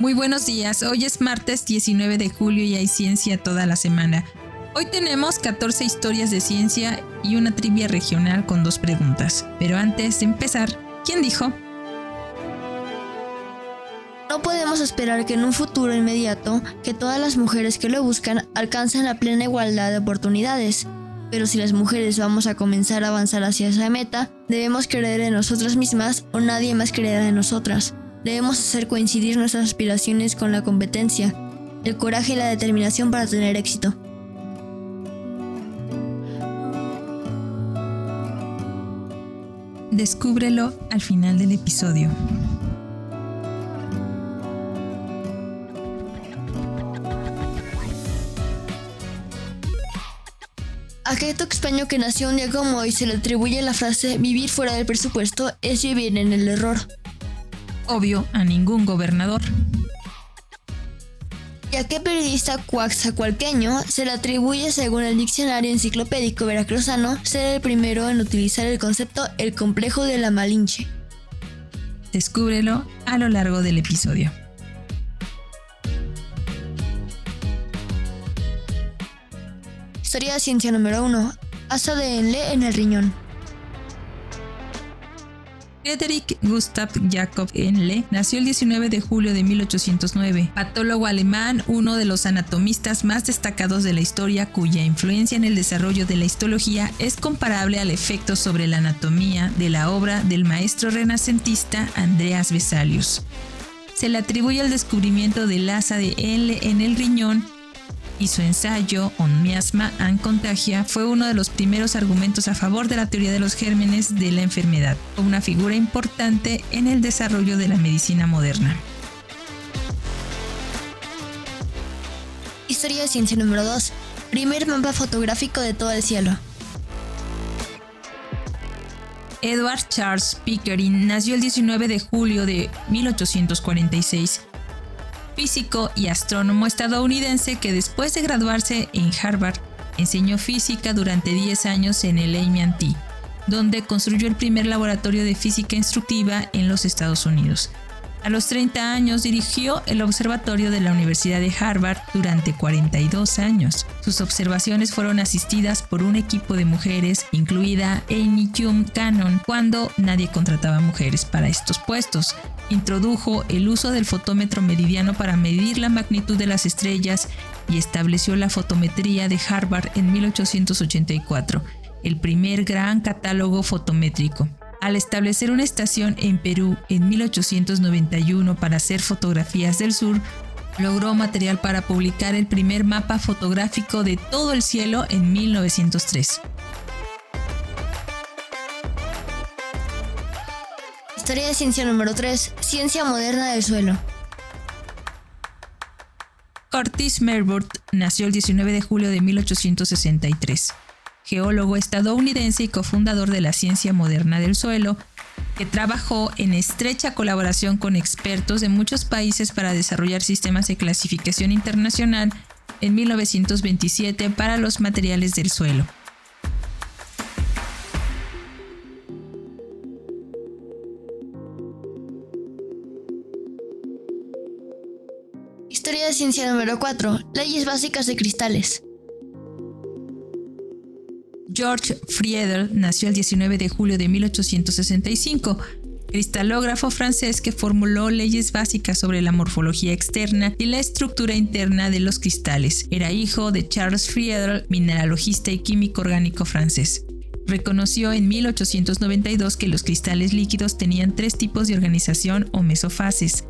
Muy buenos días, hoy es martes 19 de julio y hay ciencia toda la semana. Hoy tenemos 14 historias de ciencia y una trivia regional con dos preguntas. Pero antes de empezar, ¿quién dijo? No podemos esperar que en un futuro inmediato que todas las mujeres que lo buscan alcancen la plena igualdad de oportunidades. Pero si las mujeres vamos a comenzar a avanzar hacia esa meta, debemos creer en nosotras mismas o nadie más creerá en nosotras. Debemos hacer coincidir nuestras aspiraciones con la competencia, el coraje y la determinación para tener éxito. Descúbrelo al final del episodio. A Keto que nació un día como hoy se le atribuye la frase vivir fuera del presupuesto es vivir en el error obvio a ningún gobernador. ¿Y a qué periodista cuaxacualqueño se le atribuye, según el diccionario enciclopédico veracruzano, ser el primero en utilizar el concepto el complejo de la Malinche? Descúbrelo a lo largo del episodio. Historia de ciencia número 1. Asa de Enle en el riñón. Friedrich Gustav Jakob Enle nació el 19 de julio de 1809, patólogo alemán, uno de los anatomistas más destacados de la historia cuya influencia en el desarrollo de la histología es comparable al efecto sobre la anatomía de la obra del maestro renacentista Andreas Vesalius. Se le atribuye el descubrimiento del asa de Enle en el riñón y su ensayo On miasma and contagia fue uno de los primeros argumentos a favor de la teoría de los gérmenes de la enfermedad, una figura importante en el desarrollo de la medicina moderna. Historia de ciencia número 2. Primer mapa fotográfico de todo el cielo. Edward Charles Pickering nació el 19 de julio de 1846 físico y astrónomo estadounidense que después de graduarse en Harvard enseñó física durante 10 años en el MIT, donde construyó el primer laboratorio de física instructiva en los Estados Unidos. A los 30 años dirigió el observatorio de la Universidad de Harvard durante 42 años. Sus observaciones fueron asistidas por un equipo de mujeres, incluida Amy Jum Cannon, cuando nadie contrataba mujeres para estos puestos. Introdujo el uso del fotómetro meridiano para medir la magnitud de las estrellas y estableció la fotometría de Harvard en 1884, el primer gran catálogo fotométrico. Al establecer una estación en Perú en 1891 para hacer fotografías del sur, logró material para publicar el primer mapa fotográfico de todo el cielo en 1903. Historia de ciencia número 3. Ciencia moderna del suelo. Curtis Merbert nació el 19 de julio de 1863 geólogo estadounidense y cofundador de la ciencia moderna del suelo, que trabajó en estrecha colaboración con expertos de muchos países para desarrollar sistemas de clasificación internacional en 1927 para los materiales del suelo. Historia de ciencia número 4. Leyes básicas de cristales. George Friedel nació el 19 de julio de 1865, cristalógrafo francés que formuló leyes básicas sobre la morfología externa y la estructura interna de los cristales. Era hijo de Charles Friedel, mineralogista y químico orgánico francés. Reconoció en 1892 que los cristales líquidos tenían tres tipos de organización o mesofases.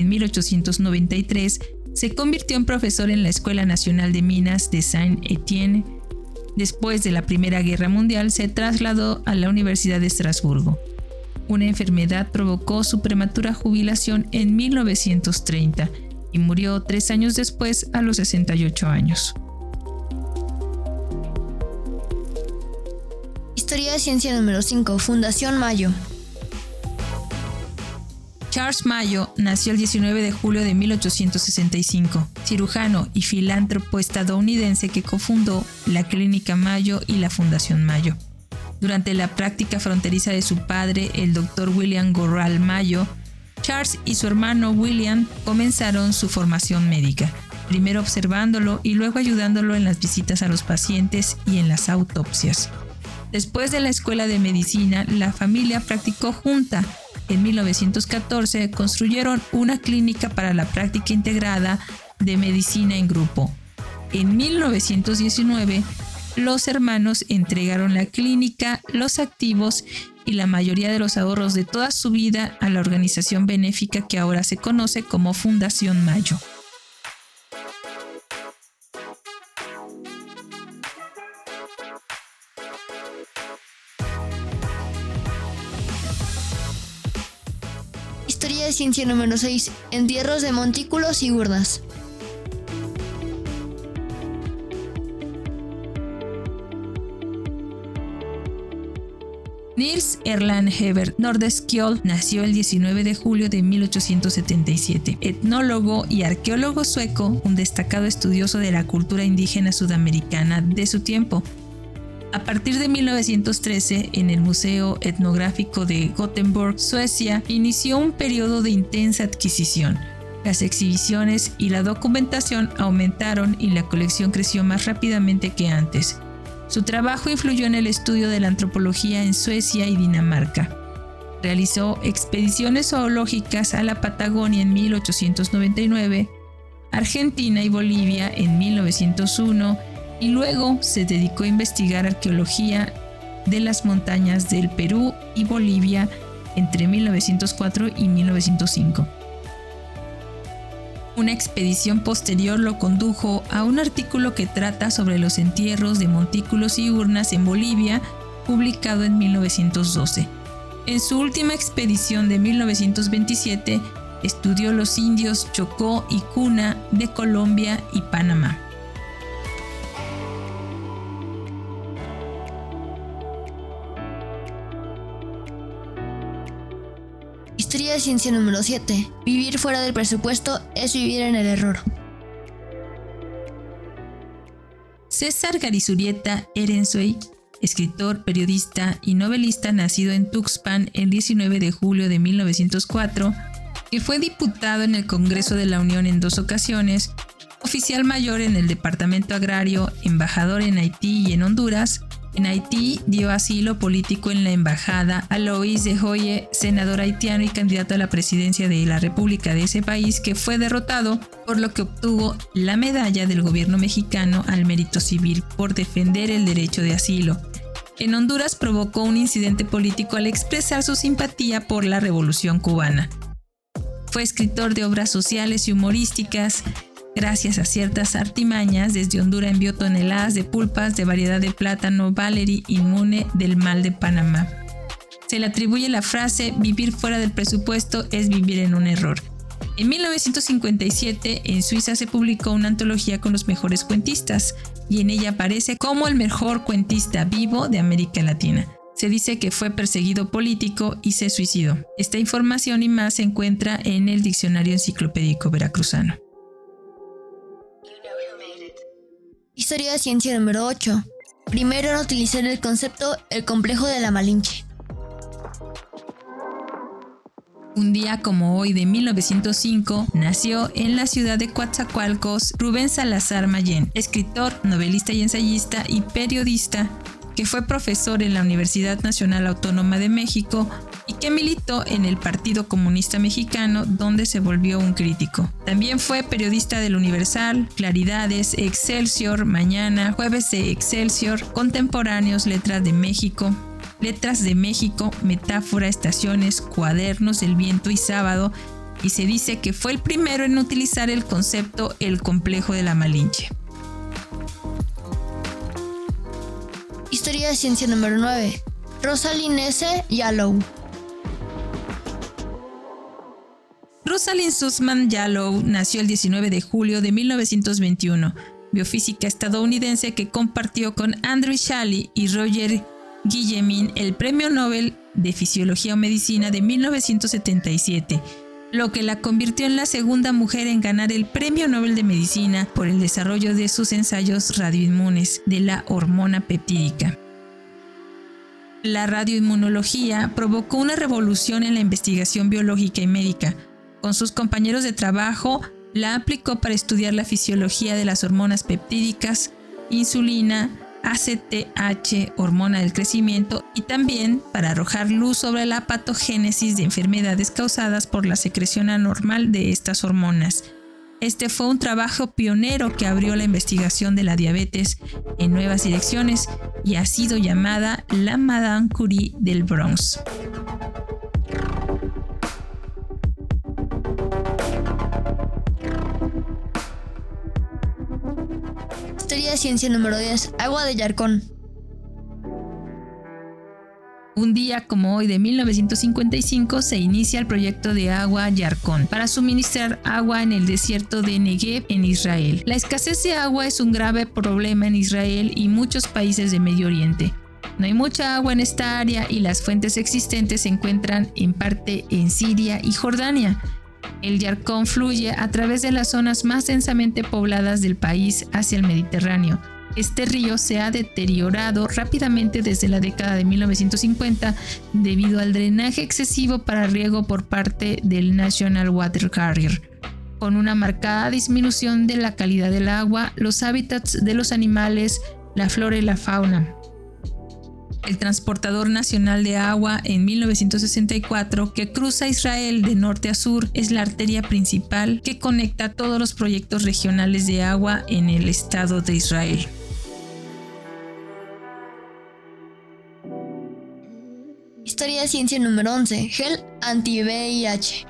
En 1893 se convirtió en profesor en la Escuela Nacional de Minas de Saint-Étienne Después de la Primera Guerra Mundial se trasladó a la Universidad de Estrasburgo. Una enfermedad provocó su prematura jubilación en 1930 y murió tres años después a los 68 años. Historia de ciencia número 5, Fundación Mayo. Charles Mayo nació el 19 de julio de 1865, cirujano y filántropo estadounidense que cofundó la Clínica Mayo y la Fundación Mayo. Durante la práctica fronteriza de su padre, el doctor William Gorral Mayo, Charles y su hermano William comenzaron su formación médica, primero observándolo y luego ayudándolo en las visitas a los pacientes y en las autopsias. Después de la escuela de medicina, la familia practicó junta. En 1914 construyeron una clínica para la práctica integrada de medicina en grupo. En 1919, los hermanos entregaron la clínica, los activos y la mayoría de los ahorros de toda su vida a la organización benéfica que ahora se conoce como Fundación Mayo. Historia de ciencia número 6. Entierros de montículos y urnas. Nils Erland Hebert Nordeskjold nació el 19 de julio de 1877. Etnólogo y arqueólogo sueco, un destacado estudioso de la cultura indígena sudamericana de su tiempo. A partir de 1913, en el Museo Etnográfico de Gothenburg, Suecia, inició un periodo de intensa adquisición. Las exhibiciones y la documentación aumentaron y la colección creció más rápidamente que antes. Su trabajo influyó en el estudio de la antropología en Suecia y Dinamarca. Realizó expediciones zoológicas a la Patagonia en 1899, Argentina y Bolivia en 1901 y luego se dedicó a investigar arqueología de las montañas del Perú y Bolivia entre 1904 y 1905. Una expedición posterior lo condujo a un artículo que trata sobre los entierros de montículos y urnas en Bolivia, publicado en 1912. En su última expedición de 1927, estudió los indios Chocó y Cuna de Colombia y Panamá. Historia de ciencia número 7. Vivir fuera del presupuesto es vivir en el error. César Garizurieta Erensuey, escritor, periodista y novelista nacido en Tuxpan el 19 de julio de 1904, que fue diputado en el Congreso de la Unión en dos ocasiones, oficial mayor en el Departamento Agrario, embajador en Haití y en Honduras, en Haití dio asilo político en la embajada a Lois de Joye, senador haitiano y candidato a la presidencia de la República de ese país, que fue derrotado, por lo que obtuvo la medalla del gobierno mexicano al mérito civil por defender el derecho de asilo. En Honduras provocó un incidente político al expresar su simpatía por la revolución cubana. Fue escritor de obras sociales y humorísticas, Gracias a ciertas artimañas, desde Honduras envió toneladas de pulpas de variedad de plátano Valery inmune del mal de Panamá. Se le atribuye la frase vivir fuera del presupuesto es vivir en un error. En 1957 en Suiza se publicó una antología con los mejores cuentistas y en ella aparece como el mejor cuentista vivo de América Latina. Se dice que fue perseguido político y se suicidó. Esta información y más se encuentra en el Diccionario Enciclopédico Veracruzano. Historia de ciencia número 8. Primero en utilizar el concepto el complejo de la Malinche. Un día como hoy de 1905 nació en la ciudad de Coatzacoalcos Rubén Salazar Mayén, escritor, novelista y ensayista y periodista que fue profesor en la Universidad Nacional Autónoma de México y que militó en el Partido Comunista Mexicano donde se volvió un crítico. También fue periodista del Universal, Claridades, Excelsior, Mañana, Jueves de Excelsior, Contemporáneos, Letras de México, Letras de México, Metáfora, Estaciones, Cuadernos del Viento y Sábado, y se dice que fue el primero en utilizar el concepto el complejo de la Malinche. De ciencia número 9. Rosalind S. Yallow. Rosalind Sussman Yallow nació el 19 de julio de 1921, biofísica estadounidense que compartió con Andrew Shalley y Roger Guillemin el Premio Nobel de Fisiología o Medicina de 1977 lo que la convirtió en la segunda mujer en ganar el Premio Nobel de Medicina por el desarrollo de sus ensayos radioinmunes de la hormona peptídica. La radioinmunología provocó una revolución en la investigación biológica y médica. Con sus compañeros de trabajo, la aplicó para estudiar la fisiología de las hormonas peptídicas, insulina, ACTH, hormona del crecimiento, y también para arrojar luz sobre la patogénesis de enfermedades causadas por la secreción anormal de estas hormonas. Este fue un trabajo pionero que abrió la investigación de la diabetes en nuevas direcciones y ha sido llamada la Madame Curie del Bronx. Historia de ciencia número 10. Agua de Yarcón. Un día como hoy de 1955 se inicia el proyecto de agua Yarkon para suministrar agua en el desierto de Negev en Israel. La escasez de agua es un grave problema en Israel y muchos países de Medio Oriente. No hay mucha agua en esta área y las fuentes existentes se encuentran en parte en Siria y Jordania. El Yarkon fluye a través de las zonas más densamente pobladas del país hacia el Mediterráneo este río se ha deteriorado rápidamente desde la década de 1950 debido al drenaje excesivo para riego por parte del National Water Carrier. Con una marcada disminución de la calidad del agua, los hábitats de los animales, la flora y la fauna. El transportador nacional de agua en 1964 que cruza Israel de norte a sur es la arteria principal que conecta todos los proyectos regionales de agua en el Estado de Israel. Historia de ciencia número 11. Gel anti-VIH.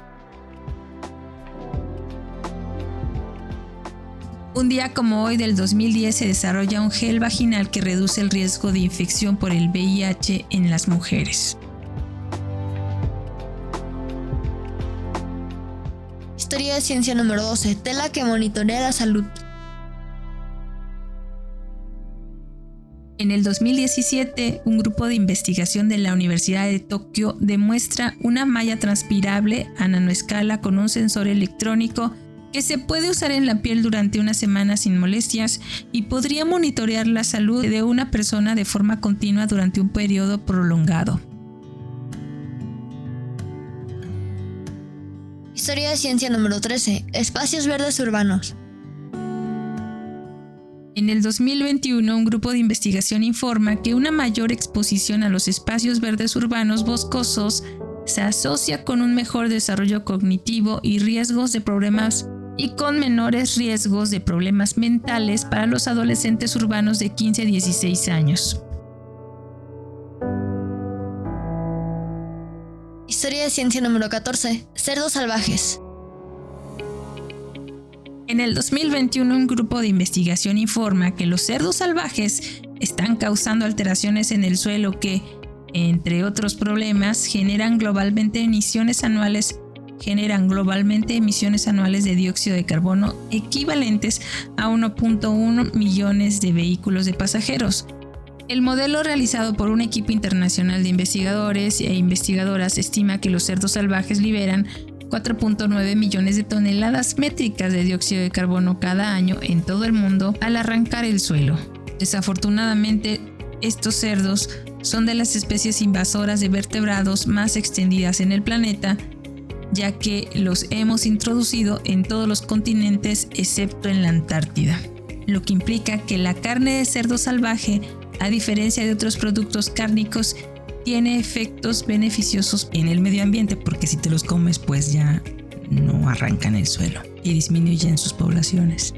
Un día como hoy del 2010 se desarrolla un gel vaginal que reduce el riesgo de infección por el VIH en las mujeres. Historia de ciencia número 12. Tela que monitorea la salud. En el 2017, un grupo de investigación de la Universidad de Tokio demuestra una malla transpirable a nanoescala con un sensor electrónico que se puede usar en la piel durante una semana sin molestias y podría monitorear la salud de una persona de forma continua durante un periodo prolongado. Historia de ciencia número 13. Espacios verdes urbanos. En el 2021, un grupo de investigación informa que una mayor exposición a los espacios verdes urbanos boscosos se asocia con un mejor desarrollo cognitivo y riesgos de problemas y con menores riesgos de problemas mentales para los adolescentes urbanos de 15 a 16 años. Historia de ciencia número 14. Cerdos salvajes. En el 2021 un grupo de investigación informa que los cerdos salvajes están causando alteraciones en el suelo que, entre otros problemas, generan globalmente emisiones anuales generan globalmente emisiones anuales de dióxido de carbono equivalentes a 1.1 millones de vehículos de pasajeros. El modelo realizado por un equipo internacional de investigadores e investigadoras estima que los cerdos salvajes liberan 4.9 millones de toneladas métricas de dióxido de carbono cada año en todo el mundo al arrancar el suelo. Desafortunadamente, estos cerdos son de las especies invasoras de vertebrados más extendidas en el planeta, ya que los hemos introducido en todos los continentes excepto en la Antártida, lo que implica que la carne de cerdo salvaje, a diferencia de otros productos cárnicos, tiene efectos beneficiosos en el medio ambiente porque si te los comes pues ya no arrancan el suelo y disminuyen sus poblaciones.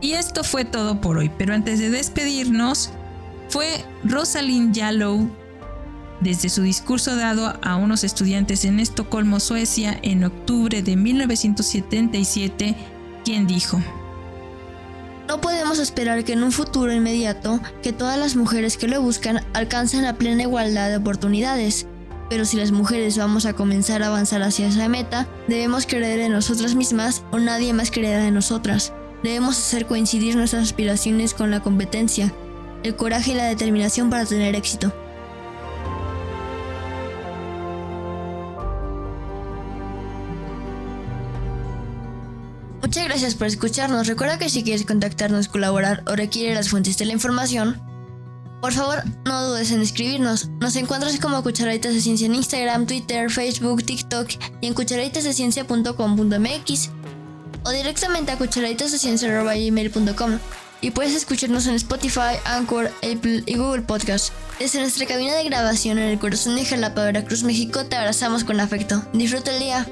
Y esto fue todo por hoy, pero antes de despedirnos, fue Rosalind Yallow, desde su discurso dado a unos estudiantes en Estocolmo, Suecia, en octubre de 1977, quien dijo, no podemos esperar que en un futuro inmediato que todas las mujeres que lo buscan alcancen la plena igualdad de oportunidades. Pero si las mujeres vamos a comenzar a avanzar hacia esa meta, debemos creer en nosotras mismas o nadie más creerá en nosotras. Debemos hacer coincidir nuestras aspiraciones con la competencia, el coraje y la determinación para tener éxito. Muchas gracias por escucharnos. Recuerda que si quieres contactarnos, colaborar o requiere las fuentes de la información, por favor no dudes en escribirnos. Nos encuentras como Cucharaditas de Ciencia en Instagram, Twitter, Facebook, TikTok y en cucharaditasdeciencia.com.mx o directamente a cucharaditasdeciencia.gmail.com y puedes escucharnos en Spotify, Anchor, Apple y Google Podcast. Desde nuestra cabina de grabación en el corazón de Jalapa, Veracruz, México, te abrazamos con afecto. Disfruta el día.